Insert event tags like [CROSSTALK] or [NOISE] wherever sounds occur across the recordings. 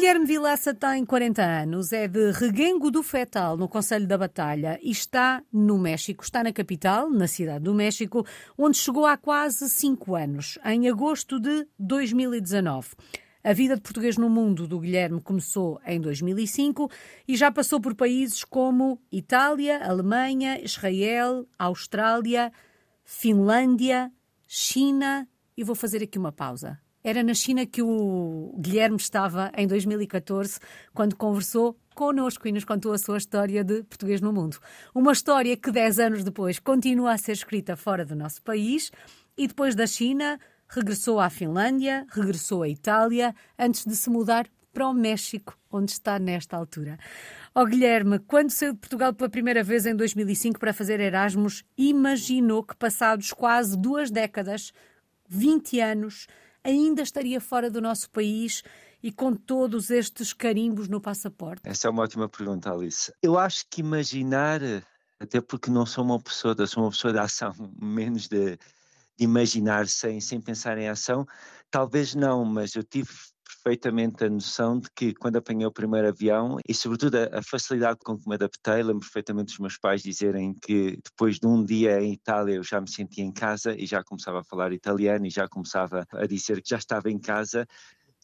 Guilherme Vilaça tem 40 anos, é de Reguengo do Fetal, no Conselho da Batalha, e está no México. Está na capital, na cidade do México, onde chegou há quase 5 anos, em agosto de 2019. A vida de português no mundo do Guilherme começou em 2005 e já passou por países como Itália, Alemanha, Israel, Austrália, Finlândia, China. E vou fazer aqui uma pausa. Era na China que o Guilherme estava em 2014, quando conversou connosco e nos contou a sua história de português no mundo. Uma história que, dez anos depois, continua a ser escrita fora do nosso país e depois da China regressou à Finlândia, regressou à Itália, antes de se mudar para o México, onde está nesta altura. Ó oh, Guilherme, quando saiu de Portugal pela primeira vez em 2005 para fazer Erasmus, imaginou que passados quase duas décadas, 20 anos, ainda estaria fora do nosso país e com todos estes carimbos no passaporte? Essa é uma ótima pergunta, Alice. Eu acho que imaginar, até porque não sou uma pessoa, sou uma pessoa de ação, [LAUGHS] menos de, de imaginar sem, sem pensar em ação, talvez não, mas eu tive perfeitamente a noção de que quando apanhei o primeiro avião e sobretudo a, a, facilidade com que me adaptei, lembro perfeitamente dos meus pais dizerem que depois de um dia em Itália eu já me sentia em casa e já começava a falar italiano e já começava a dizer que já estava em casa,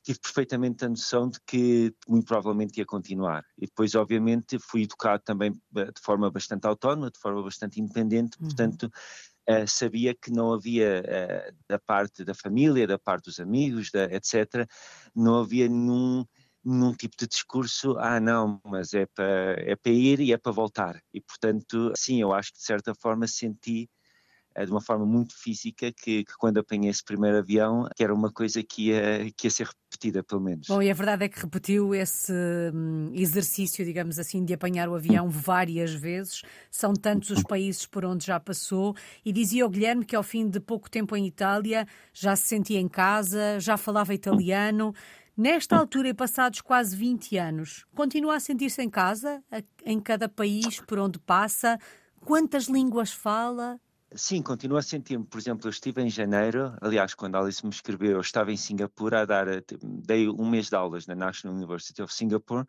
tive perfeitamente a noção de que muito provavelmente ia continuar. E depois, obviamente, fui educado também eh, de forma bastante autónoma, de forma bastante independente, uhum. portanto uh, sabia que não havia, uh, da parte da família, da parte dos amigos, da, etc., não havia nenhum, nenhum tipo de discurso, ah não, mas é para é ir e é para voltar. E portanto, sim, eu acho que de certa forma senti de uma forma muito física que, que, quando apanhei esse primeiro avião, que era uma coisa que ia, que ia ser repetida, pelo menos. Bom, e a verdade é que repetiu esse hum, exercício, digamos assim, de apanhar o avião várias vezes. São tantos os países por onde já passou. E dizia o Guilherme que ao fim de pouco tempo em Itália já se sentia em casa, já falava italiano. Nesta altura e passados quase 20 anos, continua a sentir-se em casa, em cada país por onde passa? Quantas línguas fala? Sim, continuo a sentir-me. Por exemplo, eu estive em janeiro, aliás, quando a Alice me escreveu, eu estava em Singapura a dar, eh, dei um mês de aulas na National University of Singapore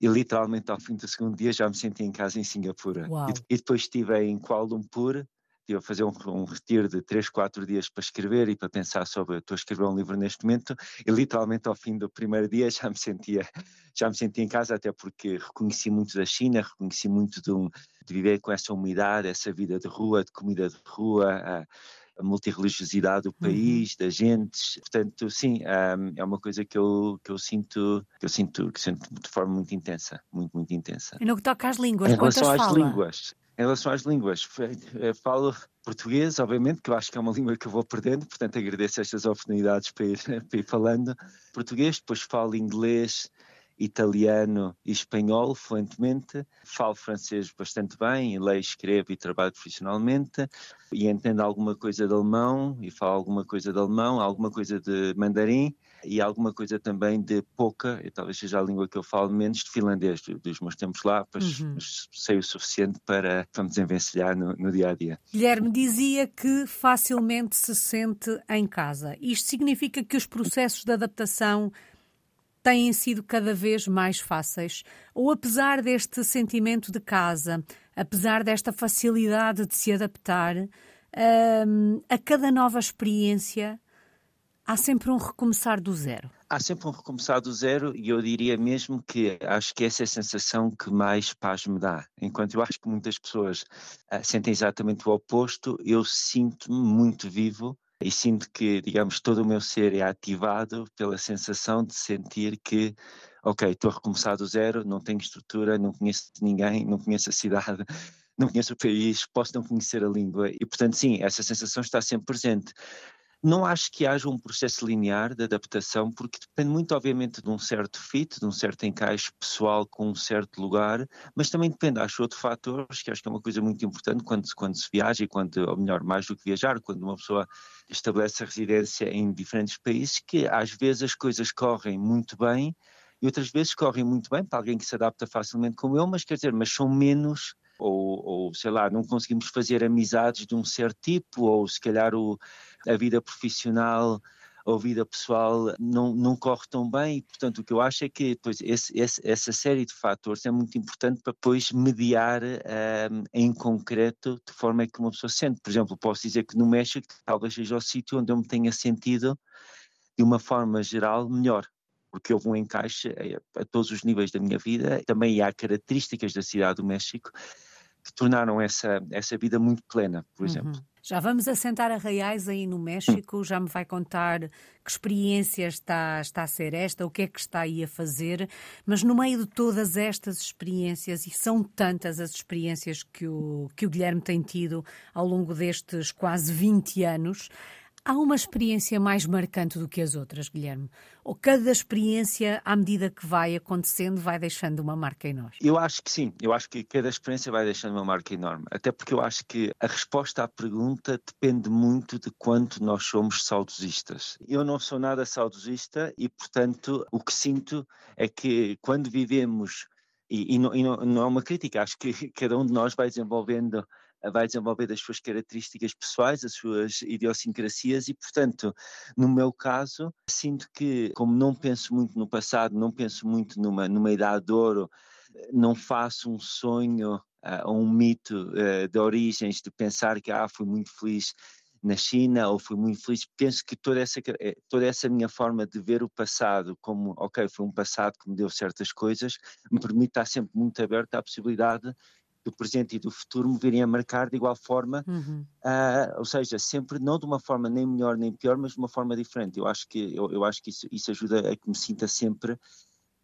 e literalmente ao fim do segundo dia já me senti em casa em Singapura. E, e, depois estive em Kuala Lumpur estive a fazer um, um, retiro de 3, 4 dias para escrever e para pensar sobre, estou a escrever um livro neste momento e literalmente ao fim do primeiro dia [LAUGHS] já me sentia, já me sentia em casa até porque reconheci muito da China, reconheci muito de, um, de viver com essa umidade, essa vida de rua, de comida de rua, a, a multirreligiosidade do uhum. país, uhum. das gentes, portanto, sim, um, é uma coisa que eu, que eu sinto, que eu sinto, que sinto de forma muito intensa, muito, muito intensa. E no que toca às línguas, em relação às fala? línguas, em relação às línguas, eh, falo português, obviamente, que eu acho que é uma [LAUGHS] língua que eu vou perdendo, portanto agradeço estas oportunidades para ir, [LAUGHS] para ir falando. Português, depois falo inglês, italiano e espanhol fluentemente, falo francês bastante bem, leio, escrevo e trabalho profissionalmente, e entendo alguma coisa de alemão, e falo alguma coisa de alemão, alguma coisa de mandarim, e alguma coisa também de pouca, e talvez seja a língua que eu falo menos, de finlandês, dos meus tempos lá, pois uhum. sei o suficiente para, para me desenvencilhar no, no dia a dia. Guilherme dizia que facilmente se sente em casa. Isto significa que os processos de adaptação têm sido cada vez mais fáceis? Ou apesar deste sentimento de casa, apesar desta facilidade de se adaptar, um, a cada nova experiência há sempre um recomeçar do zero? Há sempre um recomeçar do zero e eu diria mesmo que acho que essa é a sensação que mais paz me dá. Enquanto eu acho que muitas pessoas uh, sentem exatamente o oposto, eu sinto-me muito vivo e sinto que, digamos, todo o meu ser é ativado pela sensação de sentir que, ok, estou a recomeçar do zero, não tenho estrutura, não conheço ninguém, não conheço a cidade, [LAUGHS] não conheço o país, posso não conhecer a língua e, portanto, sim, essa sensação está sempre presente. Não acho que haja um processo linear de adaptação, porque depende muito, obviamente, de um certo fit, de um certo encaixe pessoal com um certo lugar, mas também depende, acho, outros fatores, que acho que é uma coisa muito importante quando, quando se viaja e quando, ou melhor, mais do que viajar, quando uma pessoa estabelece a residência em diferentes países, que às vezes as coisas correm muito bem e outras vezes correm muito bem para alguém que se adapta facilmente como eu, mas quer dizer, mas são menos ou, ou, sei lá, não conseguimos fazer amizades de um certo tipo, ou se calhar o, a vida profissional ou vida pessoal não, não corre tão bem portanto, o que eu acho é que depois esse, esse, essa série de fatores é muito importante para depois mediar um, em concreto de forma que uma pessoa sente. Por exemplo, posso dizer que no México talvez seja o sítio onde eu me tenha sentido de uma forma geral melhor porque houve um encaixe a, a todos os níveis da minha vida. Também há características da cidade do México que tornaram essa, essa vida muito plena, por uhum. exemplo. Já vamos assentar a Reais aí no México, já me vai contar que experiência está, está a ser esta, o que é que está aí a fazer, mas no meio de todas estas experiências, e são tantas as experiências que o, que o Guilherme tem tido ao longo destes quase 20 anos, Há uma experiência mais marcante do que as outras, Guilherme? Ou cada experiência, à medida que vai acontecendo, vai deixando uma marca em nós? Eu acho que sim. Eu acho que cada experiência vai deixando uma marca enorme. Até porque eu acho que a resposta à pergunta depende muito de quanto nós somos saudosistas. Eu não sou nada saudosista e, portanto, o que sinto é que quando vivemos, e, e, não, e não, não é uma crítica, acho que [LAUGHS] cada um de nós vai desenvolvendo vai desenvolver as suas características pessoais, as suas idiosincrasias e, portanto, no meu caso, sinto que, como não penso muito no passado, não penso muito numa, numa idade de ouro, não faço um sonho uh, ou um mito uh, de origens de pensar que ah, fui muito feliz na China ou fui muito feliz. Penso que toda essa, eh, toda essa minha forma de ver o passado como, ok, foi um passado que me deu certas coisas, me permite estar sempre muito aberto à possibilidade do presente e do futuro me virem a marcar de igual forma, uhum. uh, ou seja, sempre não de uma forma nem melhor nem pior, mas de uma forma diferente. Eu acho que, eu, eu acho que isso, isso ajuda a que me sinta sempre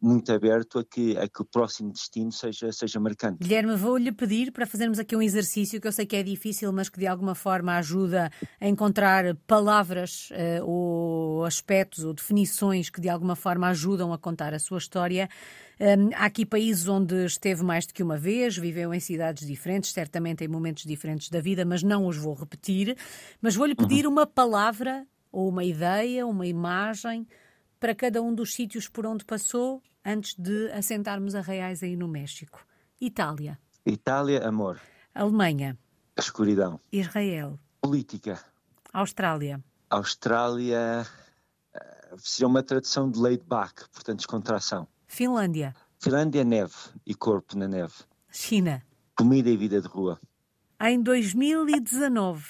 muito aberto a que, a que o próximo destino seja, seja marcante. Guilherme, vou-lhe pedir para fazermos aqui um exercício que eu sei que é difícil, mas que de alguma forma ajuda a encontrar palavras uh, ou aspectos ou definições que de alguma forma ajudam a contar a sua história. Um, há aqui países onde esteve mais do que uma vez, viveu em cidades diferentes, certamente em momentos diferentes da vida, mas não os vou repetir. Mas vou-lhe pedir uhum. uma palavra ou uma ideia, uma imagem para cada um dos sítios por onde passou antes de assentarmos a Reais aí no México. Itália. Itália, amor. Alemanha. Escuridão. Israel. Política. Austrália. Austrália seria uma tradução de laid back, portanto descontração. Finlândia. Finlândia, neve e corpo na neve. China. Comida e vida de rua. Em 2019,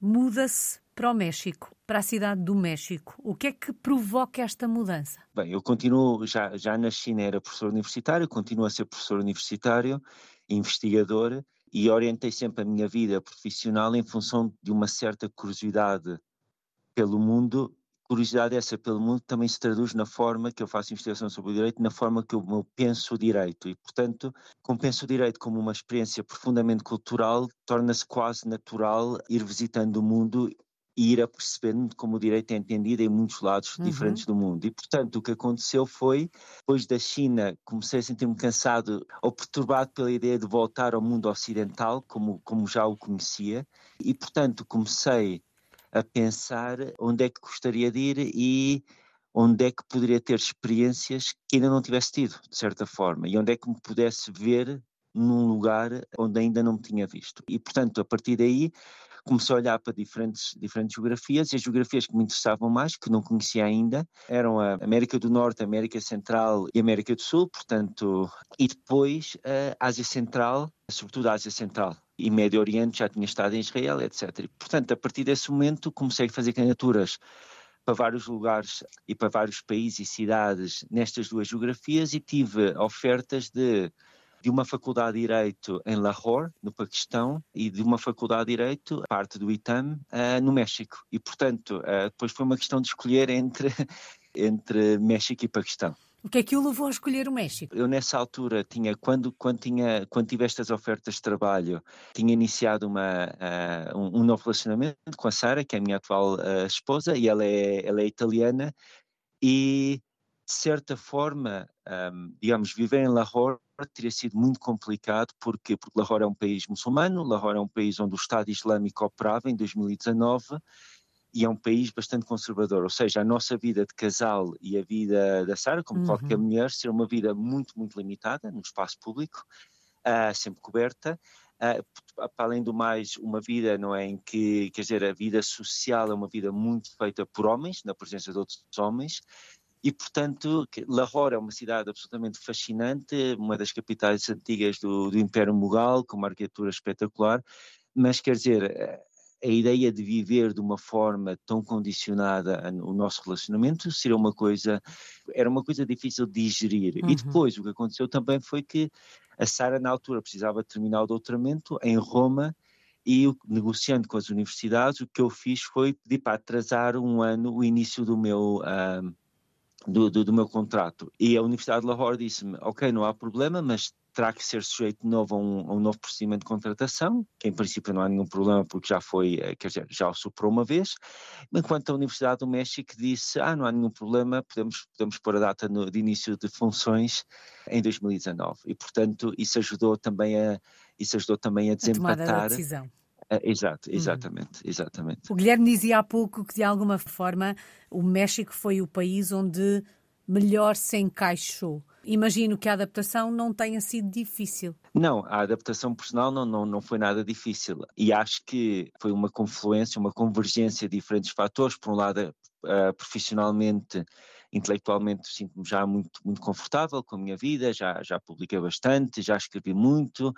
muda-se para o México, para a cidade do México. O que é que provoca esta mudança? Bem, eu continuo, já, já na China era professor universitário, continuo a ser professor universitário, investigador, e orientei sempre a minha vida profissional em função de uma certa curiosidade pelo mundo. Curiosidade essa pelo mundo também se traduz na forma que eu faço investigação sobre o direito, na forma que eu penso o direito. E, portanto, como penso o direito como uma experiência profundamente cultural, torna-se quase natural ir visitando o mundo e ir apercebendo como o direito é entendido em muitos lados uhum. diferentes do mundo. E, portanto, o que aconteceu foi, depois da China, comecei a sentir-me cansado ou perturbado pela ideia de voltar ao mundo ocidental, como, como já o conhecia, e, portanto, comecei a pensar onde é que gostaria de ir e onde é que poderia ter experiências que ainda não tivesse tido, de certa forma, e onde é que me pudesse ver num lugar onde ainda não me tinha visto. E, portanto, a partir daí, comecei a olhar para diferentes, diferentes geografias e as geografias que me interessavam mais, que não conhecia ainda, eram a América do Norte, a América Central e a América do Sul, portanto, e depois a Ásia Central, sobretudo a Ásia Central e Médio Oriente, já tinha estado em Israel, etc. E, portanto, a partir desse momento comecei a fazer candidaturas para vários lugares e para vários países e cidades nestas duas geografias e tive ofertas de de uma faculdade de Direito em Lahore, no Paquistão, e de uma faculdade de Direito, parte do ITAM, uh, no México. E, portanto, uh, depois foi uma questão de escolher entre, [LAUGHS] entre México e Paquistão. O que é que o levou a escolher o México? Eu nessa altura tinha, quando, quando, tinha, quando tive estas ofertas de trabalho, tinha iniciado uma, uh, um, um, novo relacionamento com a Sara, que é a minha atual uh, esposa, e ela é, ela é italiana, e de certa forma, um, digamos, viver em Lahore teria sido muito complicado, porque, porque Lahore é um país muçulmano, Lahore é um país onde o Estado Islâmico operava em 2019 e é um país bastante conservador, ou seja, a nossa vida de casal e a vida da Sara, como uhum. qualquer mulher, ser uma vida muito, muito limitada no espaço público, uh, sempre coberta. Uh, para além do mais, uma vida não é em que, quer dizer, a vida social é uma vida muito feita por homens, na presença de outros homens, e, portanto, Lahore é uma cidade absolutamente fascinante, uma das capitais antigas do, do Império Mughal, com uma arquitetura espetacular, mas, quer dizer, a ideia de viver de uma forma tão condicionada o nosso relacionamento seria uma coisa, era uma coisa difícil de digerir. Uhum. E depois o que aconteceu também foi que a Sara na altura precisava terminar o doutoramento em Roma e negociando com as universidades o que eu fiz foi pedir para atrasar um ano o início do meu uh, do, do, do, meu contrato. E a Universidade de Lahore disse-me, ok, não há problema, mas terá que ser sujeito de novo a um, a um, novo procedimento de contratação, que em princípio não há nenhum problema porque já foi, eh, quer dizer, já o superou uma vez, enquanto a Universidade do México disse, ah, não há nenhum problema, podemos, podemos pôr a data no, de início de funções em 2019. E, portanto, isso ajudou também a, isso ajudou também a desempatar... A decisão. Exato, uhum. exatamente, uhum. exatamente. O Guilherme dizia há pouco que, de alguma forma, o México foi o país onde melhor se encaixou. Imagino que a adaptação não tenha sido difícil. Não, a adaptação personal não, não, não foi nada difícil. E acho que foi uma confluência, uma convergência de diferentes fatores. Por um lado, uh, profissionalmente, intelectualmente, sinto-me já muito, muito confortável com a minha vida, já, já publiquei bastante, já escrevi muito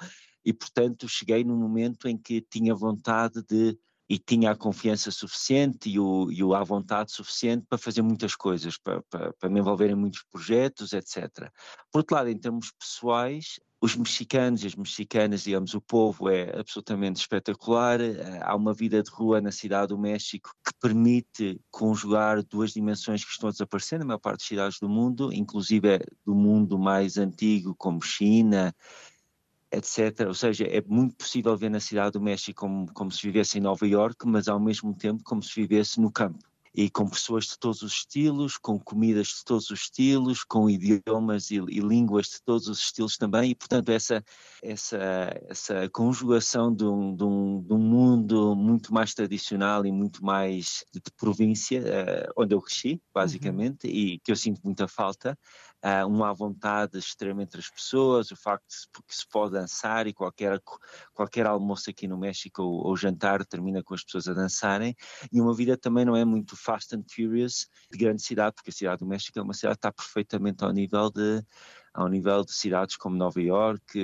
e, portanto, cheguei num momento em que tinha vontade de e tinha a confiança suficiente e, o, e a vontade suficiente para fazer muitas coisas, para, para, para me envolver em muitos projetos, etc. Por outro lado, em termos pessoais, os mexicanos e as mexicanas, digamos, o povo é absolutamente espetacular. Eh, há uma vida de rua na cidade do México que permite conjugar duas dimensões que estão a na maior parte das cidades do mundo, inclusive do mundo mais antigo, como China, etc. Ou seja, é muito possível ver na cidade do México como, como se vivesse em Nova York, mas ao mesmo tempo como se vivesse no campo. E com pessoas de todos os estilos, com comidas de todos os estilos, com idiomas e, e línguas de todos os estilos também, e portanto essa, essa, essa conjugação de um, de, um, de um mundo muito mais tradicional e muito mais de, de província, uh, onde eu cresci, basicamente, uhum. e que eu sinto muita falta, uh, uma vontade extrema entre as pessoas, o facto de que se pode dançar e qualquer, qualquer almoço aqui no México ou, ou, jantar termina com as pessoas a dançarem, e uma vida também não é muito fast and furious de grande cidade, porque a cidade do México é uma cidade que está perfeitamente ao nível de ao nível de cidades como Nova York,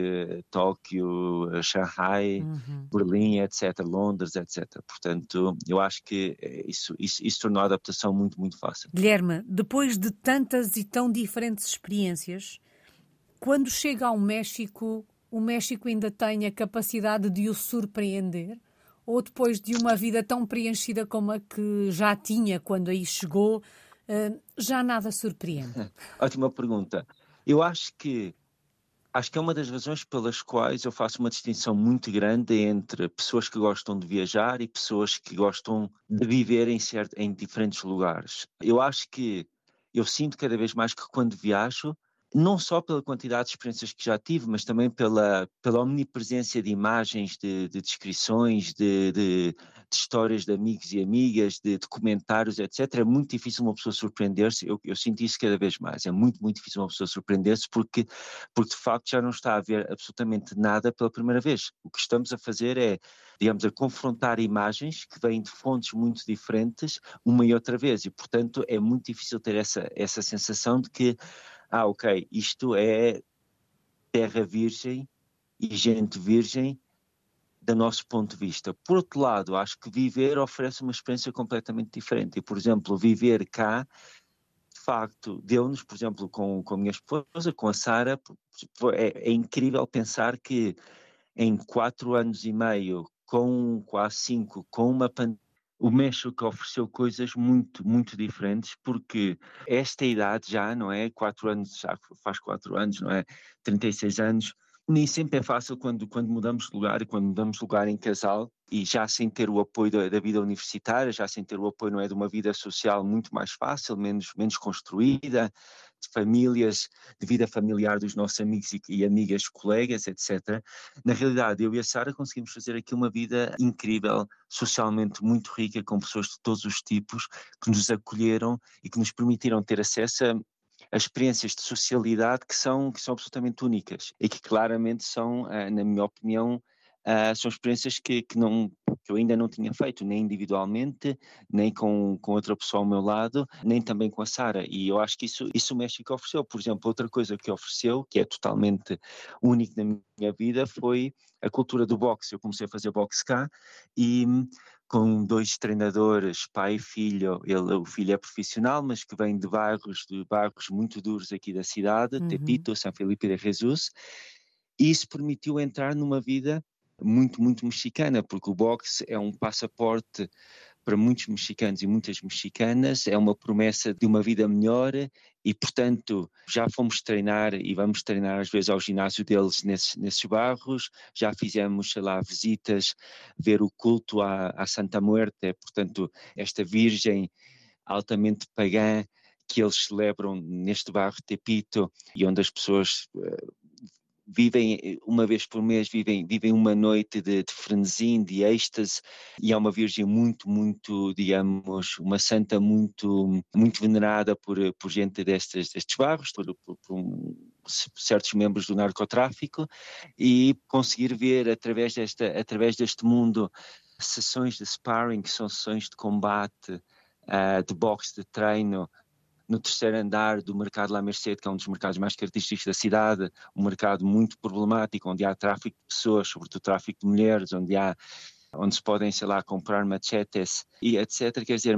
Tóquio, Shanghai, uhum. Berlim, etc., Londres, etc. Portanto, eu acho que eh, isso, isso, isso tornou a adaptação muito, muito fácil. Guilherme, depois de tantas e tão diferentes experiências, quando chega ao México, o México ainda tem a capacidade de o surpreender? Ou depois de uma vida tão preenchida como a que já tinha quando aí chegou, eh, já nada surpreende? [LAUGHS] Ótima pergunta. Eu acho que acho que é uma das razões pelas quais eu faço uma distinção muito grande entre pessoas que gostam de viajar e pessoas que gostam de viver em, certo, em diferentes lugares. Eu acho que eu sinto cada vez mais que quando viajo não só pela quantidade de experiências que já tive, mas também pela, pela omnipresença de imagens, de, de descrições, de, de, de, histórias de amigos e amigas, de documentários, etc. É muito difícil uma pessoa surpreender-se. Eu, eu, sinto isso cada vez mais. É muito, muito difícil uma pessoa surpreender-se porque, porque de facto já não está a ver absolutamente nada pela primeira vez. O que estamos a fazer é, digamos, a confrontar imagens que vêm de fontes muito diferentes uma e outra vez. E, portanto, é muito difícil ter essa, essa sensação de que ah, ok, isto é terra virgem e gente virgem do nosso ponto de vista. Por outro lado, acho que viver oferece uma experiência completamente diferente. E, por exemplo, viver cá, de facto, deu-nos, por exemplo, com, com a minha esposa, com a Sara, é, é incrível pensar que em quatro anos e meio, com quase cinco, com uma pandemia, o México ofereceu coisas muito, muito diferentes, porque esta idade já, não é? Quatro anos, já faz quatro anos, não é? 36 anos, nem sempre é fácil quando, quando mudamos de lugar e quando mudamos de lugar em casal e já sem ter o apoio da, da, vida universitária, já sem ter o apoio não é de uma vida social muito mais fácil, menos menos construída, de famílias, de vida familiar dos nossos amigos e, e amigas, colegas, etc. Na realidade, eu e a Sara conseguimos fazer aqui uma vida incrível, socialmente muito rica, com pessoas de todos os tipos que nos acolheram e que nos permitiram ter acesso a as experiências de socialidade que são, que são absolutamente únicas e que claramente são, uh, na minha opinião, Uh, são experiências que, que, não, que eu ainda não tinha feito, nem individualmente, nem com, com outra pessoa ao meu lado, nem também com a Sara. E eu acho que isso, isso o México ofereceu. Por exemplo, outra coisa que ofereceu, que é totalmente única na minha vida, foi a cultura do boxe. Eu comecei a fazer boxe cá e com dois treinadores, pai e filho. Ele, o filho é profissional, mas que vem de bairros, de bairros muito duros aqui da cidade, uhum. Tepito, São Felipe de Jesus. E isso permitiu entrar numa vida muito, muito mexicana, porque o boxe é um passaporte para muitos mexicanos e muitas mexicanas, é uma promessa de uma vida melhor e, portanto, já fomos treinar e vamos treinar às vezes ao ginásio deles nesses, nesses barros, já fizemos, sei lá, visitas, ver o culto à, à Santa Muerte, portanto, esta virgem altamente pagã que eles celebram neste bairro de Tepito e onde as pessoas eh, vivem uma vez por mês, vivem, vivem uma noite de, de frenesim, de êxtase, e é uma virgem muito, muito, digamos, uma santa muito, muito venerada por, por gente destes, destes barros, por, por, por certos membros do narcotráfico, e conseguir ver através, desta, através deste mundo sessões de sparring, que são sessões de combate, uh, de boxe, de treino, no terceiro andar do mercado La Merced, que é um dos mercados mais característicos da cidade, um mercado muito problemático, onde há tráfico de pessoas, sobretudo tráfico de mulheres, onde há onde se podem, sei lá, comprar machetes e etc. Quer dizer,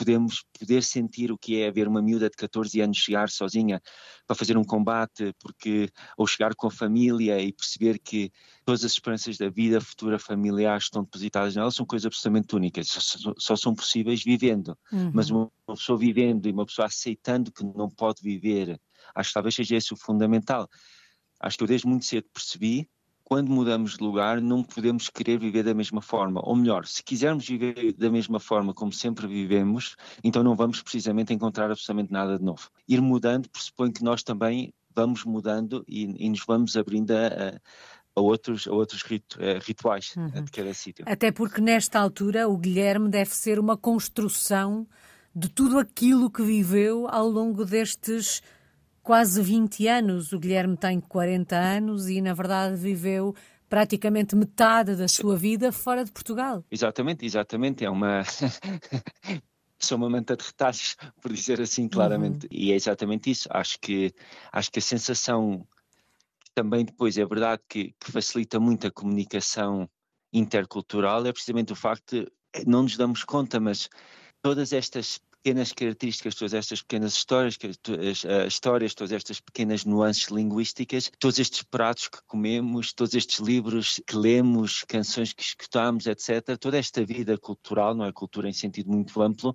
podemos poder sentir o que é ver uma miúda de 14 anos chegar sozinha para fazer um combate, porque ou chegar com a família e perceber que todas as esperanças da vida futura familiar estão depositadas nela são coisas absolutamente únicas, só, só são possíveis vivendo. Uhum. Mas uma pessoa vivendo e uma pessoa aceitando que não pode viver, acho que talvez seja esse o fundamental. Acho que eu desde muito cedo percebi quando mudamos de lugar, não podemos querer viver da mesma forma. Ou melhor, se quisermos viver da mesma forma como sempre vivemos, então não vamos precisamente encontrar absolutamente nada de novo. Ir mudando pressupõe que nós também vamos mudando e, e nos vamos abrindo a, a outros, a outros eh, rituais eh, uhum. de cada sítio. Até porque nesta altura o Guilherme deve ser uma construção de tudo aquilo que viveu ao longo destes quase 20 anos. O Guilherme tem 40 anos e, na verdade, viveu praticamente metade da sua vida fora de Portugal. Exatamente, exatamente. É uma. [LAUGHS] Sou uma manta de retalhos, por dizer assim claramente. Uhum. E é exatamente isso. Acho que, acho que a sensação também depois é verdade que, que facilita muito a comunicação intercultural é precisamente o facto de não nos damos conta, mas todas estas pequenas características, todas estas pequenas histórias, as, as histórias, todas estas pequenas nuances linguísticas, todos estes pratos que comemos, todos estes livros que lemos, canções que escutamos, etc., toda esta vida cultural, não é cultura em sentido muito amplo,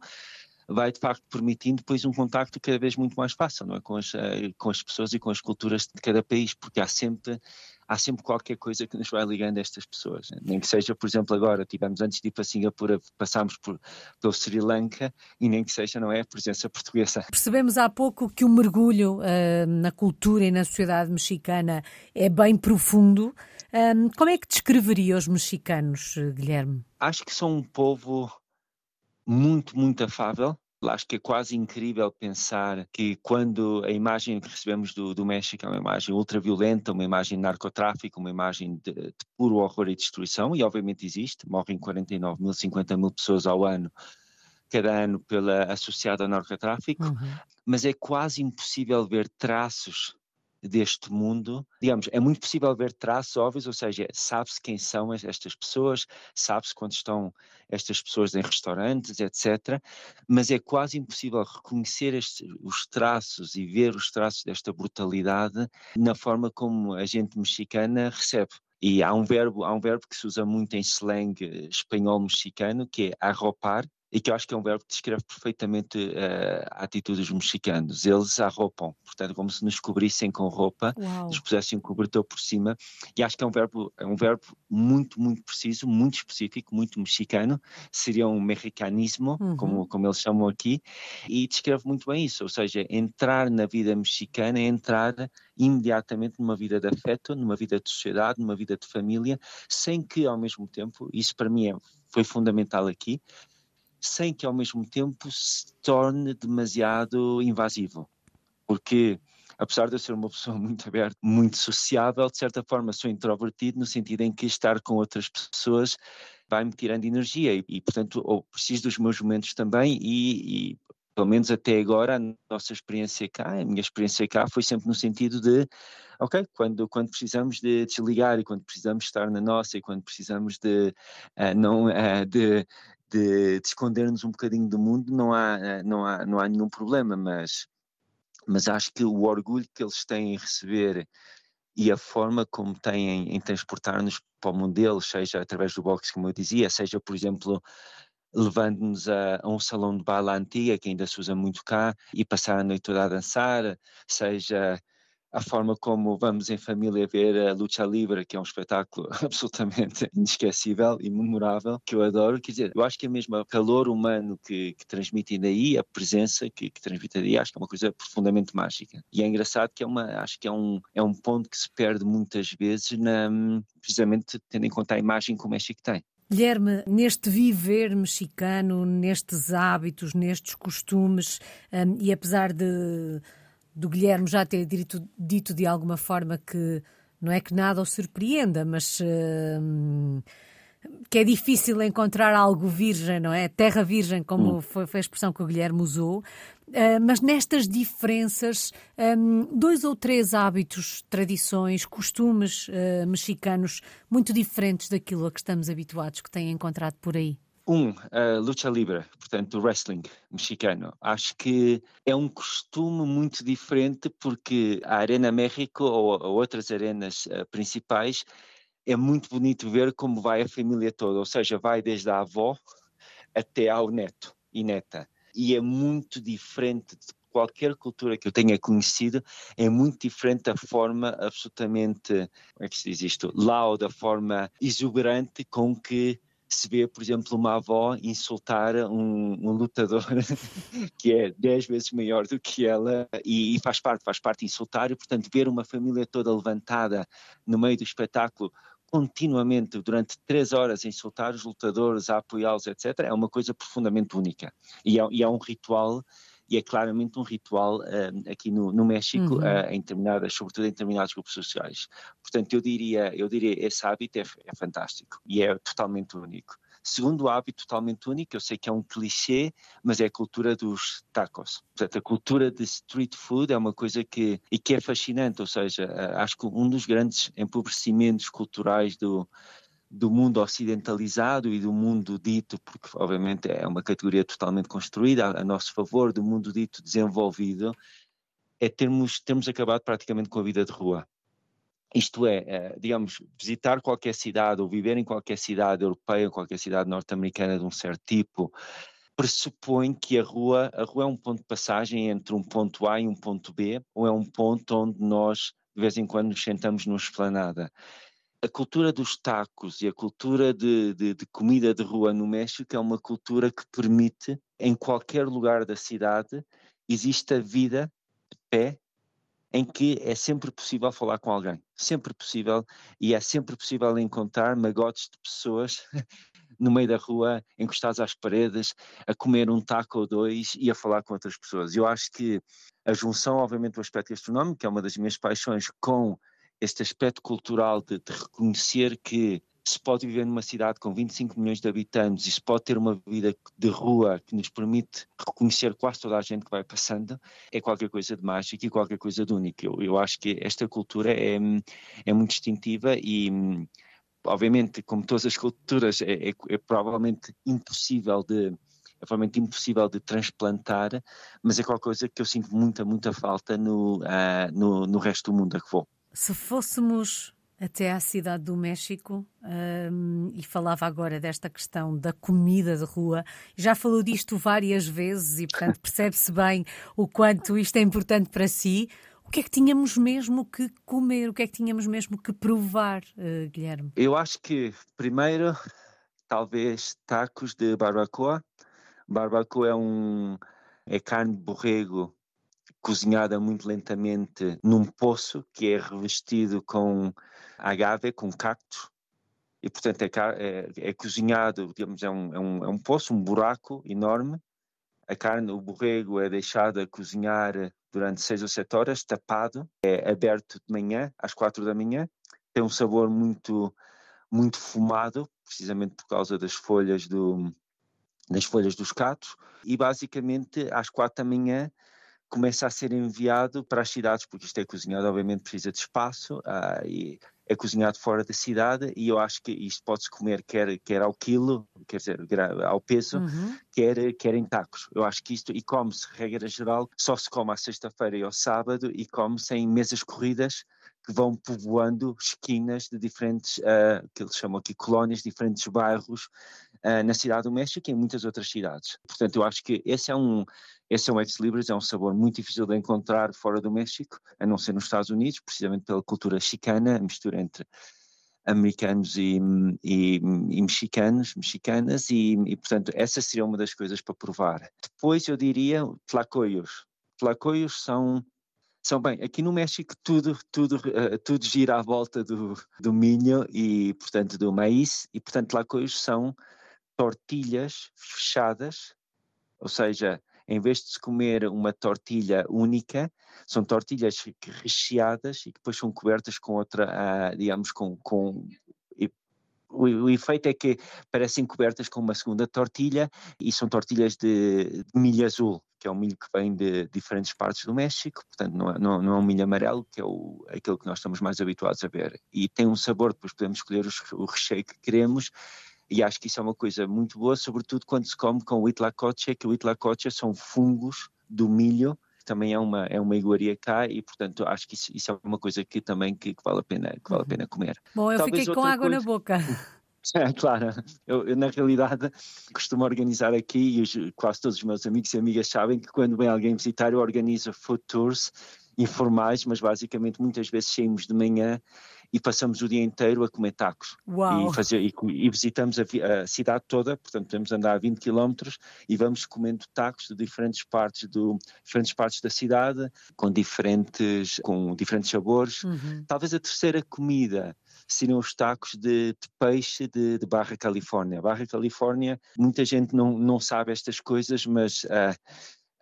vai de facto permitindo depois um contacto cada vez muito mais fácil não é? com, as, eh, com as pessoas e com as culturas de cada país, porque há sempre há sempre qualquer coisa que nos vai ligando a estas pessoas. Né? Nem que seja, por exemplo, agora, tivemos antes de ir para Singapura, passámos por, pelo Sri Lanka e nem que seja, não é, a presença portuguesa. Percebemos há pouco que o mergulho uh, na cultura e na sociedade mexicana é bem profundo. Um, como é que descreveria os mexicanos, Guilherme? Acho que são um povo muito, muito afável Acho que é quase incrível pensar que quando a imagem que recebemos do, do México é uma imagem ultraviolenta, uma imagem de narcotráfico, uma imagem de, de puro horror e destruição, e obviamente existe, morrem 49 mil, 50 mil pessoas ao ano, cada ano pela associada ao narcotráfico, uhum. mas é quase impossível ver traços deste mundo, digamos, é muito possível ver traços óbvios, ou seja, sabe-se quem são estas pessoas, sabe-se quando estão estas pessoas em restaurantes, etc. Mas é quase impossível reconhecer estes, os traços e ver os traços desta brutalidade na forma como a gente mexicana recebe. E há um verbo, há um verbo que se usa muito em slang espanhol mexicano, que é arropar, e que eu acho que é um verbo que descreve perfeitamente uh, a atitude dos mexicanos. Eles arropam, portanto, como se nos cobrissem com roupa, Uau. nos pusessem um cobertor por cima, e acho que é um verbo, é um verbo muito, muito preciso, muito específico, muito mexicano, seria um mexicanismo, uhum. como, como eles chamam aqui, e descreve muito bem isso, ou seja, entrar na vida mexicana é entrar imediatamente numa vida de afeto, numa vida de sociedade, numa vida de família, sem que ao mesmo tempo, isso para mim é, foi fundamental aqui, sem que ao mesmo tempo se torne demasiado invasivo. Porque apesar de eu ser uma pessoa [LAUGHS] muito aberta, muito sociável, de certa forma sou introvertido no sentido em que estar com outras pessoas vai-me tirando energia e, e portanto, ou preciso dos meus momentos também e, e pelo menos até agora, a nossa experiência cá, a minha experiência cá foi sempre no sentido de, ok, quando, quando precisamos de desligar e quando precisamos estar na nossa e quando precisamos de, uh, não, uh, de, de, de esconder-nos um bocadinho do mundo, não há, uh, não há, não há nenhum problema, mas, mas acho que o orgulho que eles têm em receber e a forma como têm em transportar-nos para o mundo deles, seja através do boxe, como eu dizia, seja, por exemplo, levando-nos a, a, um salão de baile antiga, que ainda se usa muito cá, e passar a noite toda a dançar, seja a forma como vamos em família ver a Lucha Livre, que é um espetáculo [LAUGHS] absolutamente inesquecível e memorável, que eu adoro. Quer dizer, eu acho que é mesmo o calor humano que, que transmitem daí, a presença que, que transmitem daí, acho que é uma coisa profundamente mágica. E é engraçado que é uma, acho que é um, é um ponto que se perde muitas vezes, na, precisamente tendo em conta a imagem que o México tem. Guilherme, neste viver mexicano, nestes hábitos, nestes costumes, um, e apesar de do Guilherme já ter dito, dito, de alguma forma que não é que nada o surpreenda, mas uh, que é difícil encontrar algo virgem, não é? Terra virgem, como hum. foi, foi, a expressão que o Guilherme usou. Uh, mas nestas diferenças, um, dois ou três hábitos, tradições, costumes uh, mexicanos muito diferentes daquilo a que estamos habituados, que têm encontrado por aí. Um, a luta livre, portanto, o wrestling mexicano. Acho que é um costume muito diferente porque a Arena México ou, ou outras arenas uh, principais é muito bonito ver como vai a família toda, ou seja, vai desde a avó até ao neto e neta. E é muito diferente de qualquer cultura que eu tenha conhecido, é muito diferente da forma absolutamente, como é que se diz isto, loud, da forma exuberante com que se vê, por exemplo, uma avó insultar um, um lutador [LAUGHS] que é dez vezes maior do que ela e, e, faz parte, faz parte insultar e, portanto, ver uma família toda levantada no meio do espetáculo continuamente durante três horas a insultar os lutadores, a apoiá-los, etc., é uma coisa profundamente única. E é, e é um ritual e é claramente um ritual uh, aqui no, no México, uhum. uh, em determinadas, sobretudo em determinados grupos sociais. Portanto, eu diria, eu diria esse hábito é, é fantástico e é totalmente único. Segundo hábito totalmente único, eu sei que é um clichê, mas é a cultura dos tacos. Portanto, a cultura de street food é uma coisa que, e que é fascinante, ou seja, eh, acho que um dos grandes empobrecimentos culturais do, do mundo ocidentalizado e do mundo dito, porque obviamente é uma categoria totalmente construída a, a nosso favor, do mundo dito desenvolvido, é termos, termos acabado praticamente com a vida de rua. Isto é, é, digamos, visitar qualquer cidade ou viver em qualquer cidade europeia, qualquer cidade norte-americana de um certo tipo, pressupõe que a rua, a rua é um ponto de passagem entre um ponto A e um ponto B, ou é um ponto onde nós de vez em quando nos sentamos numa esplanada a cultura dos tacos e a cultura de, de, de, comida de rua no México é uma cultura que permite, em qualquer lugar da cidade, existe a vida de pé em que é sempre possível falar com alguém, sempre possível, e é sempre possível encontrar magotes de pessoas [LAUGHS] no meio da rua, encostados às paredes, a comer um taco ou dois e a falar com outras pessoas. Eu acho que a junção, obviamente, do aspecto gastronómico, que é uma das minhas paixões, com este aspecto cultural de, de, reconhecer que se pode viver numa cidade com 25 milhões de habitantes e se pode ter uma vida de rua que nos permite reconhecer quase toda a gente que vai passando, é qualquer coisa de mágico e qualquer coisa de único. Eu, eu acho que esta cultura é, é muito distintiva e, obviamente, como todas as culturas, é, é, é provavelmente impossível de é provavelmente impossível de transplantar, mas é qualquer coisa que eu sinto muita, muita falta no, uh, no, no resto do mundo a que vou. Se fôssemos até à cidade do México um, e falava agora desta questão da comida de rua. Já falou disto várias vezes e, portanto, percebe-se bem o quanto isto é importante para si. O que é que tínhamos mesmo que comer? O que é que tínhamos mesmo que provar, uh, Guilherme? Eu acho que, primeiro, talvez tacos de barbacoa. Barbacoa é um é carne de borrego cozinhada muito lentamente num poço que é revestido com agave, com cacto, e portanto é, é, é cozinhado, digamos, é um, é, um, é um poço, um buraco enorme. A carne, o borrego é deixado a cozinhar durante seis ou sete horas, tapado, é aberto de manhã, às quatro da manhã, tem um sabor muito, muito fumado, precisamente por causa das folhas do, das folhas dos catos, e basicamente às quatro da manhã começa a ser enviado para as cidades, porque isto é cozinhado, obviamente precisa de espaço, uh, e é cozinhado fora da cidade e eu acho que isto pode-se comer quer, quer ao quilo, quer dizer, ao peso, uhum. quer, quer em tacos. Eu acho que isto, e come-se, regra geral, só se come à sexta-feira e ao sábado e come-se em mesas corridas que vão povoando esquinas de diferentes, uh, que eles chamam aqui colónias, diferentes bairros uh, na cidade do México e em muitas outras cidades. Portanto, eu acho que esse é um, esse é um ex-libris, é um sabor muito difícil de encontrar fora do México, a não ser nos Estados Unidos, precisamente pela cultura chicana, a mistura entre americanos e, e, e mexicanos, mexicanas, e, e, portanto essa seria uma das coisas para provar. Depois eu diria tlacoios. Tlacoios são são bem, aqui no México tudo, tudo, uh, tudo gira à volta do, do milho e, portanto, do maíz, e, portanto, tlacoios são tortilhas fechadas, ou seja, em vez de se comer uma tortilha única, são tortilhas recheadas e depois são cobertas com outra, uh, digamos, com, com o, o, efeito é que parecem cobertas com uma segunda tortilha e são tortilhas de, de, milho azul, que é um milho que vem de diferentes partes do México, portanto não é, não, não é um milho amarelo, que é o, aquele que nós estamos mais habituados a ver. E tem um sabor, depois podemos escolher os, o recheio que queremos, e acho que isso é uma coisa muito boa, sobretudo quando se come com o itlacoche, que o itlacoche são fungos do milho, que também é uma, é uma iguaria cá e, portanto, acho que isso, isso é uma coisa que também que, que, vale, a pena, que vale a pena comer. Bom, eu Talvez fiquei com água coisa... na boca. [LAUGHS] É, claro, eu, eu, na realidade costumo organizar aqui e os, quase todos os meus amigos e amigas sabem que quando vem alguém visitar eu organizo food tours informais, mas basicamente muitas vezes saímos de manhã e passamos o dia inteiro a comer tacos. Uau. E, fazer, e, e visitamos a, a, cidade toda, portanto podemos andar a 20 quilómetros e vamos comendo tacos de diferentes partes, do, diferentes partes da cidade, com diferentes, com diferentes sabores. Uhum. Talvez a terceira comida seriam os tacos de, de peixe de, de, Barra Califórnia. Barra Califórnia, muita gente não, não sabe estas coisas, mas uh,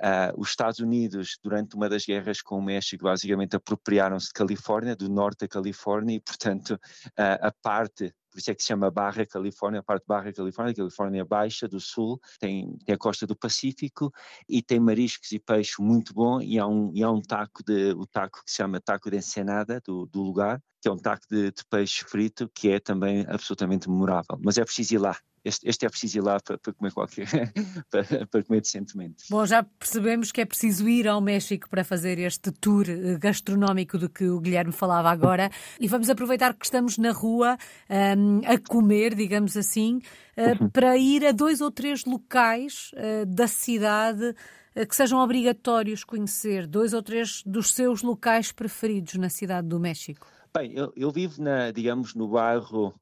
Uh, os Estados Unidos, durante uma das guerras com o México, basicamente apropriaram-se de Califórnia, do norte da Califórnia, e, portanto, uh, a parte, por isso é que se chama Barra Califórnia, a parte Barra Califórnia, Califórnia Baixa, do sul, tem, tem a costa do Pacífico e tem mariscos e peixe muito bom, e há um, e há um taco, de, o taco que se chama taco de ensenada, do, do lugar, que é um taco de, de peixe frito, que é também absolutamente memorável. Mas é preciso ir lá, este, este é preciso ir lá para, para comer qualquer [LAUGHS] para, para, comer decentemente. Bom, já percebemos que é preciso ir ao México para fazer este tour eh, gastronómico de que o Guilherme falava agora e vamos aproveitar que estamos na rua um, a comer, digamos assim, uh, para ir a dois ou três locais uh, da cidade uh, que sejam obrigatórios conhecer, dois ou três dos seus locais preferidos na cidade do México. Bem, eu, eu vivo na, digamos, no bairro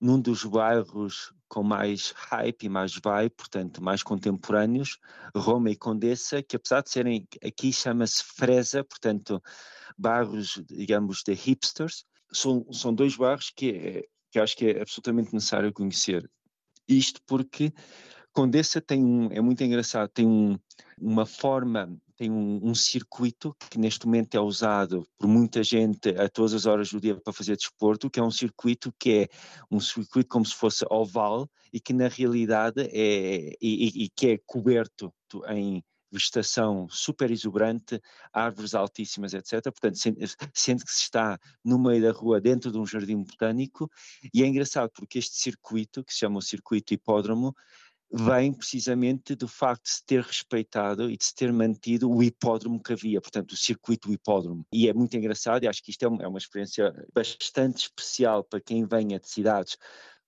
num dos bairros com mais hype e mais vibe, portanto, mais contemporâneos, Roma e Condessa, que apesar de serem, aqui chama-se Fresa, portanto, bairros, digamos, de hipsters, são, são dois bairros que, que acho que é absolutamente necessário conhecer. Isto porque Condessa tem um, é muito engraçado, tem um, uma forma tem um, um, circuito que neste momento é usado por muita gente a todas as horas do dia para fazer desporto, que é um circuito que é um circuito como se fosse oval e que na realidade é e, e que é coberto em vegetação super exuberante, árvores altíssimas, etc. Portanto, sente que se está no meio da rua, dentro de um jardim botânico, e é engraçado porque este circuito, que se chama o circuito hipódromo, vem precisamente do facto de se ter respeitado e de se ter mantido o hipódromo que havia, portanto, o circuito hipódromo. E é muito engraçado e acho que isto é uma, é uma experiência bastante especial para quem venha de cidades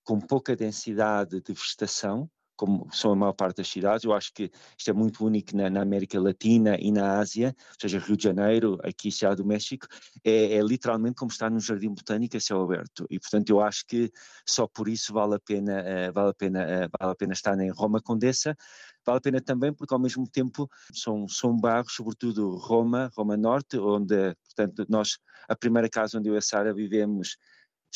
com pouca densidade de vegetação, como são a maior parte das cidades. Eu acho que isto é muito único na, na América Latina e na Ásia, ou seja, Rio de Janeiro, aqui Cidade do México, é, é, literalmente como estar num jardim botânico a céu aberto. E, portanto, eu acho que só por isso vale a pena, uh, vale a pena, uh, vale a pena estar em Roma Condessa. Vale a pena também porque, ao mesmo tempo, são, são bairros, sobretudo Roma, Roma Norte, onde, portanto, nós, a primeira casa onde eu e a Sara vivemos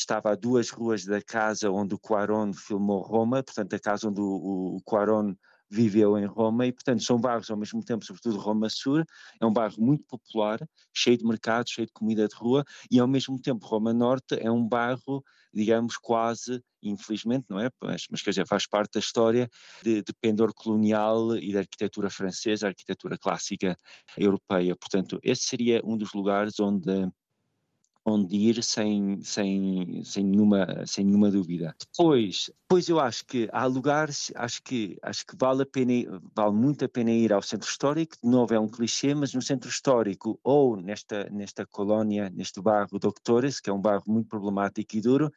estava a duas ruas da casa onde o Cuarón filmou Roma, portanto a casa onde o, o Cuarón viveu em Roma e, portanto, são bairros ao mesmo tempo, sobretudo Roma Sur, é um bairro muito popular, cheio de mercados, cheio de comida de rua e, ao mesmo tempo, Roma Norte é um bairro, digamos, quase, infelizmente, não é? Mas, mas quer dizer, faz parte da história de, de pendor colonial e da arquitetura francesa, arquitetura clássica europeia. Portanto, esse seria um dos lugares onde onde sem, sem, sem, nenhuma, sem nenhuma dúvida. Depois, depois eu acho que há lugares, acho que, acho que vale, a pena, vale muito a pena ir ao centro histórico, de novo é um clichê, mas no centro histórico ou nesta, nesta colónia, neste bairro Doctores, que é um bairro muito problemático e duro,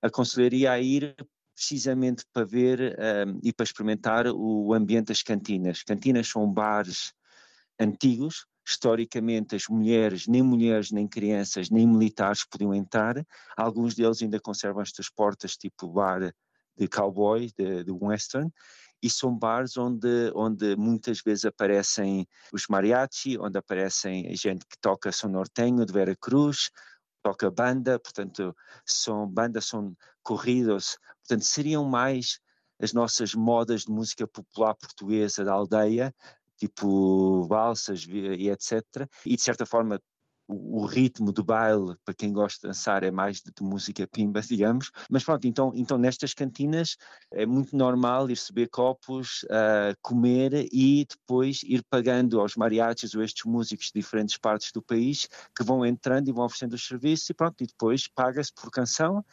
aconselharia a ir precisamente para ver um, e para experimentar o ambiente das cantinas. Cantinas são bares antigos, historicamente as mulheres, nem mulheres, nem crianças, nem militares podiam entrar. Alguns deles ainda conservam estas portas tipo bar de cowboy, de, de western, e são bares onde, onde muitas vezes aparecem os mariachi, onde aparecem gente que toca São Nortenho de Vera Cruz, toca banda, portanto, são bandas, são corridos, portanto, seriam mais as nossas modas de música popular portuguesa da aldeia, tipo valsas e etc. E de certa forma o, ritmo do baile, para quem gosta de dançar, é mais de, de, música pimba, [LAUGHS] digamos. Mas pronto, então, então nestas cantinas é muito normal ir receber copos, uh, comer e depois ir pagando aos mariachis ou estes músicos de diferentes partes do país que vão entrando e vão oferecendo os serviços e pronto, e depois paga-se por canção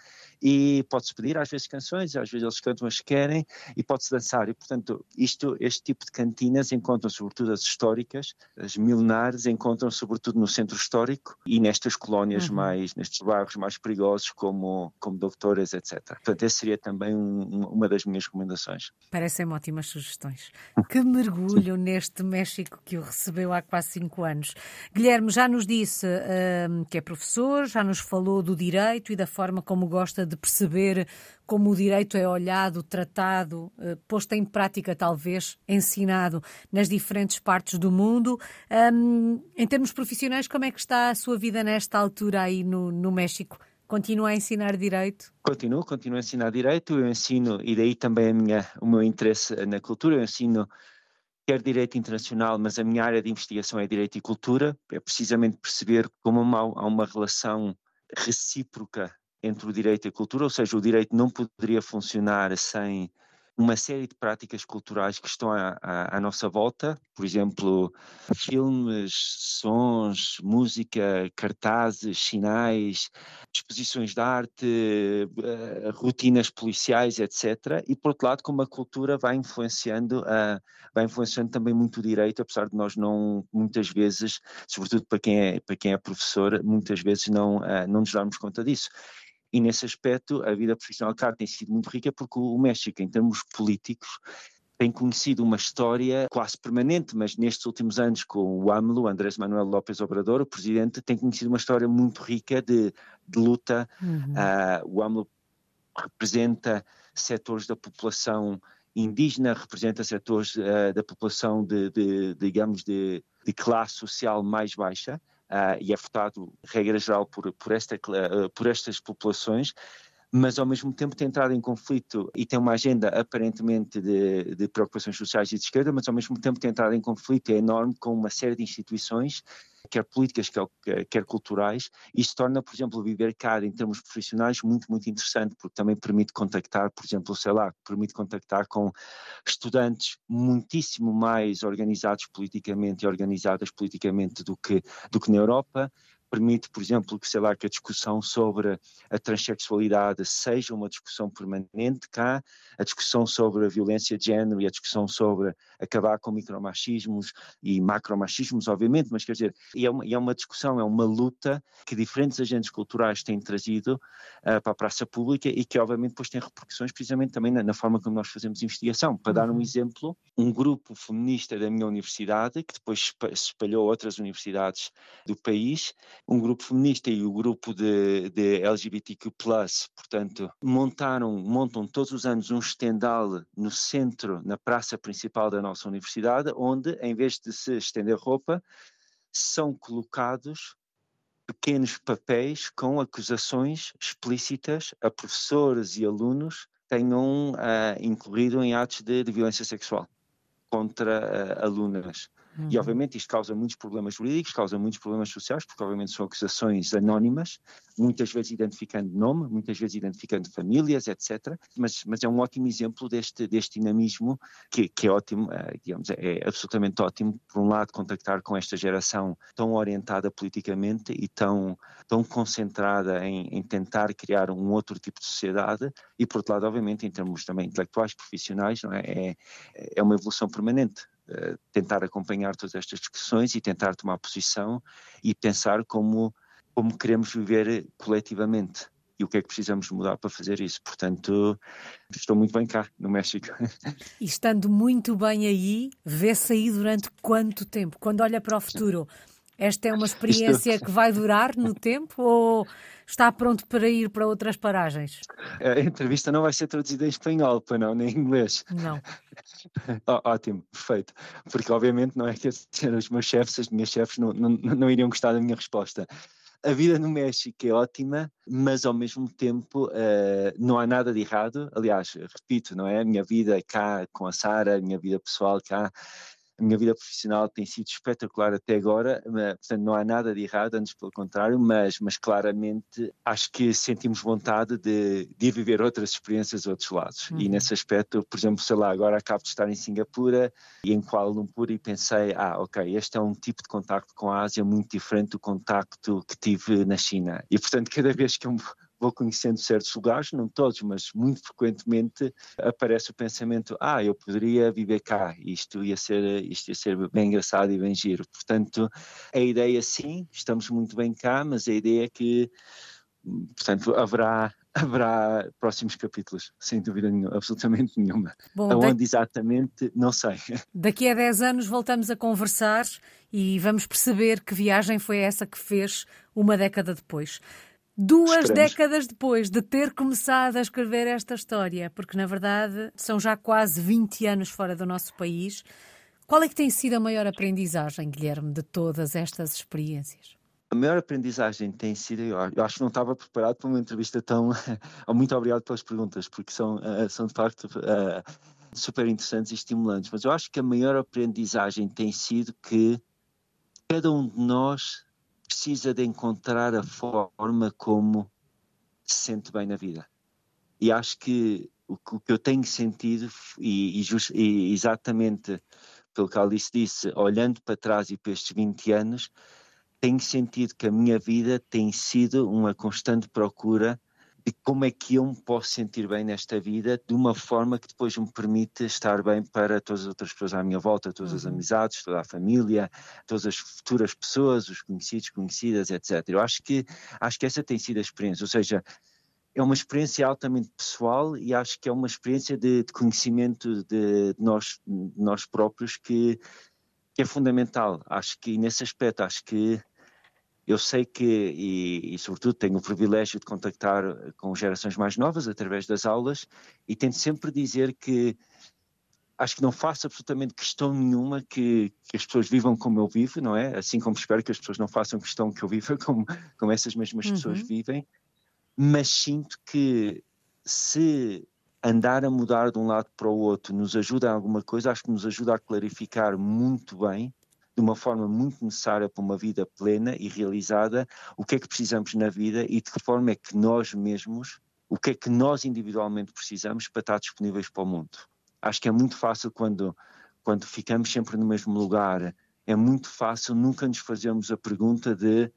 e pode-se pedir às vezes canções, às vezes eles cantam as que querem e pode-se dançar. E portanto, isto, este tipo de cantinas encontram sobretudo as históricas, as milenares, encontram sobretudo no centro histórico e nestas colónias uhum. mais, nestes bairros mais perigosos como, como Doutoras, etc. Portanto, essa seria também um, uma das minhas recomendações. Parecem ótimas sugestões. Que mergulho neste México que o recebeu há quase cinco anos. Guilherme já nos disse uh, que é professor, já nos falou do direito e da forma como gosta de perceber como o direito é olhado, tratado, uh, posto em prática, talvez, ensinado nas diferentes partes do mundo. Um, em termos profissionais, como é que está a sua vida nesta altura aí no, no México? Continua a ensinar direito? Continuo, continuo a ensinar direito. Eu ensino, e daí também minha, o meu interesse na cultura, eu ensino quer direito internacional, mas a minha área de investigação é direito e cultura. É precisamente perceber como há uma relação recíproca entre o direito e a cultura, ou seja, o direito não poderia funcionar sem uma série de práticas culturais que estão à, à, à, nossa volta, por exemplo, filmes, sons, música, cartazes, sinais, exposições de arte, uh, rotinas policiais, etc. E por outro lado, como a cultura vai influenciando, vai influenciando também muito o direito, apesar de nós não muitas vezes, sobretudo para quem é para quem é professor, muitas vezes não uh, não nos darmos conta disso. E nesse aspecto, a vida profissional, claro, tem sido muito rica porque o México, em termos políticos, tem conhecido uma história quase permanente, mas nestes últimos anos com o AMLO, Andrés Manuel López Obrador, o presidente, tem conhecido uma história muito rica de, de luta. Uhum. Uh, o AMLO representa setores da população indígena, representa setores uh, da população de, de digamos, de, de classe social mais baixa e é votado, regra geral, por, por, esta, uh, por estas populações, mas ao mesmo tempo tem entrado em conflito e tem uma agenda aparentemente de, de preocupações sociais e de esquerda, mas ao mesmo tempo tem entrado em conflito é enorme com uma série de instituições quer políticas, quer, quer culturais, isso torna, por exemplo, o Viver Car, em termos profissionais, muito, muito interessante, porque também permite contactar, por exemplo, sei lá, permite contactar com estudantes muitíssimo mais organizados politicamente e organizadas politicamente do que, do que na Europa, permite, por exemplo, que, sei lá, que a discussão sobre a transexualidade seja uma discussão permanente cá, a discussão sobre a violência de género e a discussão sobre acabar com micromachismos e macromachismos, obviamente, mas quer dizer, é uma, é uma discussão, é uma luta que diferentes agentes culturais têm trazido uh, para a praça pública e que, obviamente, depois tem repercussões precisamente também na, na forma como nós fazemos investigação. Para dar um uhum. exemplo, um grupo feminista da minha universidade, que depois se espalhou a outras universidades do país, um grupo feminista e o grupo de, de LGBTQ+, portanto, montaram, montam todos os anos um estendal no centro, na praça principal da nossa universidade, onde, em vez de se estender roupa, são colocados pequenos papéis com acusações explícitas a professores e alunos tenham uh, incluído em atos de, de violência sexual contra uh, alunas. Uhum. E obviamente isto causa muitos problemas jurídicos, causa muitos problemas sociais, porque obviamente são acusações anónimas, muitas vezes identificando nome, muitas vezes identificando famílias, etc. Mas, mas é um ótimo exemplo deste, deste dinamismo que, que é ótimo, uh, digamos, é, é absolutamente ótimo, por um lado, contactar com esta geração tão orientada politicamente e tão, tão concentrada em, em tentar criar um outro tipo de sociedade, e por outro lado, obviamente, em termos também intelectuais, profissionais, não é? é, é uma evolução permanente. Eh, tentar acompanhar todas estas discussões e tentar tomar posição e pensar como, como queremos viver coletivamente e o que é que precisamos mudar para fazer isso. Portanto, estou muito bem cá, no México. [LAUGHS] E estando muito bem aí, vê-se aí durante quanto tempo? Quando olha para o futuro, esta é uma experiência que vai durar no tempo ou está pronto para ir para outras paragens? A entrevista não vai ser traduzida em espanhol, para não, nem em inglês. Não. [LAUGHS] oh, ótimo, perfeito. Porque obviamente não é que [LAUGHS] os meus chefes, as minhas chefes não, não, não iriam gostar da minha resposta a vida no México é ótima, mas ao mesmo tempo uh, não há nada de errado. Aliás, repito, não é? A minha vida cá com a Sara, a minha vida pessoal cá minha vida profissional tem sido espetacular até agora, mas, portanto não há nada de errado, antes pelo contrário, mas, mas claramente acho que sentimos vontade de, de viver outras experiências outros lados. Uhum. E nesse aspecto, por exemplo, sei lá, agora acabo de estar em Singapura e em Kuala Lumpur e pensei, ah, ok, este é um tipo de contacto com a Ásia muito diferente do contacto que tive na China. E portanto, [LAUGHS] cada vez que eu vou conhecendo certos lugares, não todos, mas muito frequentemente aparece o pensamento: ah, eu poderia viver cá, isto ia ser, isto ia ser bem engraçado e bem giro. Portanto, a ideia sim, estamos muito bem cá, mas a ideia é que, portanto, haverá [LAUGHS] haverá próximos capítulos, sem dúvida nenhuma, absolutamente nenhuma. Bom, Aonde da... exatamente, não sei. [LAUGHS] Daqui a 10 anos voltamos a conversar e vamos perceber que viagem foi essa que fez uma década depois. Duas Esperemos. décadas depois de ter começado a escrever esta história, porque na verdade são já quase 20 anos fora do nosso país. Qual é que tem sido a maior aprendizagem, Guilherme, de todas estas experiências? A maior aprendizagem tem sido, eu acho que não estava preparado para uma entrevista tão. [LAUGHS] Muito obrigado pelas perguntas, porque são, eh, são de facto uh, super interessantes e estimulantes. Mas eu acho que a maior aprendizagem tem sido que cada um de nós precisa de encontrar a forma como se sente bem na vida. E acho que o, que eu tenho sentido, e, e, just, e exatamente pelo que a Alice disse, olhando para trás e para estes 20 anos, tenho sentido que a minha vida tem sido uma constante procura de como é que eu me posso sentir bem nesta vida de uma forma que depois me permite estar bem para todas as outras pessoas à minha volta, todas as uhum. amizades, toda a família, todas as futuras pessoas, os conhecidos, conhecidas, etc. Eu acho que, acho que essa tem sido a experiência, ou seja, é uma experiência altamente pessoal e acho que é uma experiência de, de conhecimento de, de, nós, de nós próprios que, que é fundamental. Acho que nesse aspecto, acho que eu sei que, e, e, sobretudo tenho o privilégio de contactar com gerações mais novas através das aulas e tento sempre dizer que acho que não faço absolutamente questão nenhuma que, que, as pessoas vivam como eu vivo, não é? Assim como espero que as pessoas não façam questão que eu viva [LAUGHS] como, como essas mesmas uhum. pessoas vivem, mas sinto que se andar a mudar de um lado para o outro nos ajuda a alguma coisa, acho que nos ajuda a clarificar muito bem de uma forma muito necessária para uma vida plena e realizada, o que é que precisamos na vida e de que forma é que nós mesmos, o que é que nós individualmente precisamos para estar disponíveis para o mundo. Acho que é muito fácil quando, quando ficamos sempre no mesmo lugar, é muito fácil nunca nos fazermos a pergunta de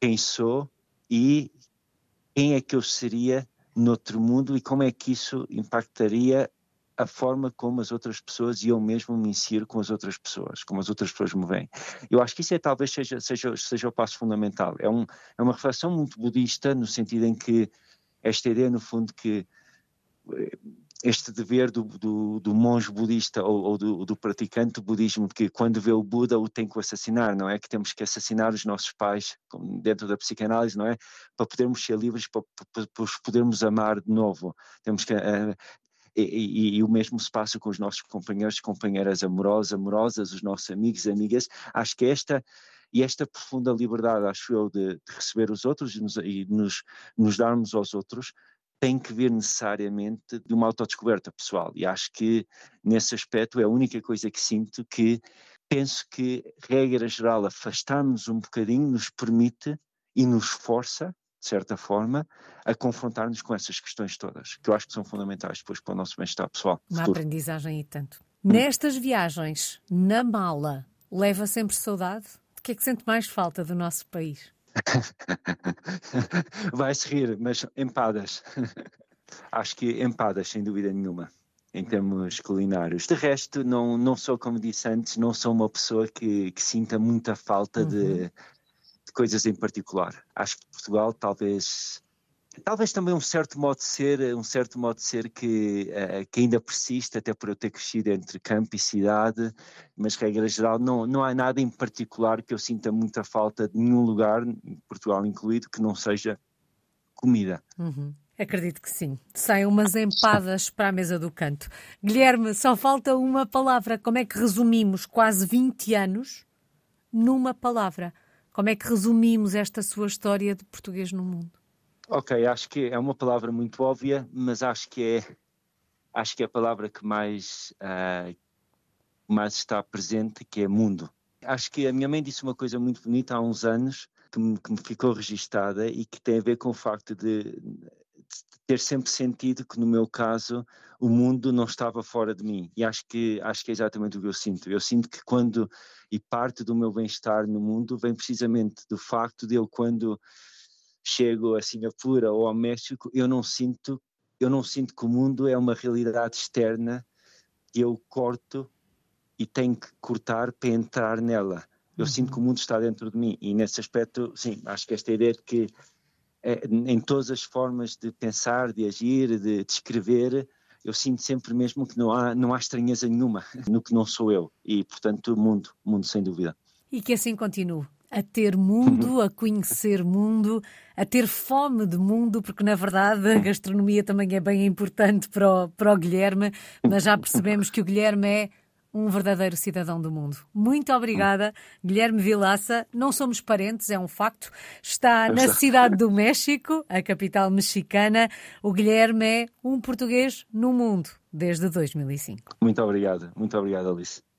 quem sou e quem é que eu seria noutro mundo e como é que isso impactaria a forma como as outras pessoas e eu mesmo me insiro com as outras pessoas, como as outras pessoas me veem. Eu acho que isso é talvez seja, seja, seja o passo fundamental. É, um, é uma reflexão muito budista, no sentido em que esta ideia, no fundo, que eh, este dever do, do, do monge budista ou, ou do, do, praticante do budismo, que quando vê o Buda o tem que assassinar, não é? Que temos que assassinar os nossos pais dentro da psicanálise, não é? Para podermos ser livres, para, para, para os podermos amar de novo. Temos que uh, e, e, o mesmo se passa com os nossos companheiros, companheiras amorosas, amorosas, os nossos amigos, amigas. Acho que esta, E esta profunda liberdade, acho eu, de, de receber os outros e, nos, e nos, nos darmos aos outros, tem que vir necessariamente de uma autodescoberta pessoal. E acho que, nesse aspecto, é a única coisa que sinto que penso que, regra geral, afastarmos um bocadinho nos permite e nos força, de certa forma, a confrontar-nos com essas questões todas, que eu acho que são fundamentais depois para o nosso bem-estar pessoal. Uma futuro. aprendizagem e tanto. Hum. Nestas viagens, na mala, leva sempre saudade? De que é que sente mais falta do nosso país? [LAUGHS] Vai-se rir, mas empadas. [LAUGHS] Acho que empadas, sem dúvida nenhuma em termos culinários. De resto, não, não sou, como disse antes, não sou uma pessoa que, que sinta muita falta uhum. de, de, coisas em particular. Acho que Portugal talvez talvez também um certo modo de ser, um certo modo de ser que, uh, que ainda persiste, até por eu ter crescido entre campo e cidade, mas regra geral não, não há nada em particular que eu sinta muita falta de nenhum lugar, Portugal incluído, que não seja comida. Uhum. Acredito que sim. Saem umas empadas para a mesa do canto. Guilherme, só falta uma palavra. Como é que resumimos quase 20 anos numa palavra? Como é que resumimos esta sua história de português no mundo? Ok, acho que é uma palavra muito óbvia, mas acho que é acho que é a palavra que mais uh, mais está presente, que é mundo. Acho que a minha mãe disse uma coisa muito bonita há uns anos que me, que me ficou registada e que tem a ver com o facto de ter sempre sentido que no meu caso o mundo não estava fora de mim. E acho que acho que é exatamente o que eu sinto. Eu sinto que quando e parte do meu bem-estar no mundo vem precisamente do facto de eu quando chego a Singapura ou ao México eu não sinto eu não sinto que o mundo é uma realidade externa que eu corto e tenho que cortar para entrar nela. Eu uhum. sinto que o mundo está dentro de mim. E nesse aspecto sim acho que esta ideia de que em todas as formas de pensar, de agir, de, de escrever, eu sinto sempre mesmo que não há, não há estranheza nenhuma [LAUGHS] no que não sou eu. E, portanto, mundo, mundo sem dúvida. E que assim continue. A ter mundo, a conhecer mundo, a ter fome de mundo, porque na verdade a gastronomia também é bem importante para o, para o Guilherme, mas já percebemos que o Guilherme é um verdadeiro cidadão do mundo. Muito obrigada, Guilherme Vilaça. Não somos parentes, é um facto. Está na cidade do México, a capital mexicana. O Guilherme é um português no mundo desde 2005. Muito obrigada, muito obrigada, Alice.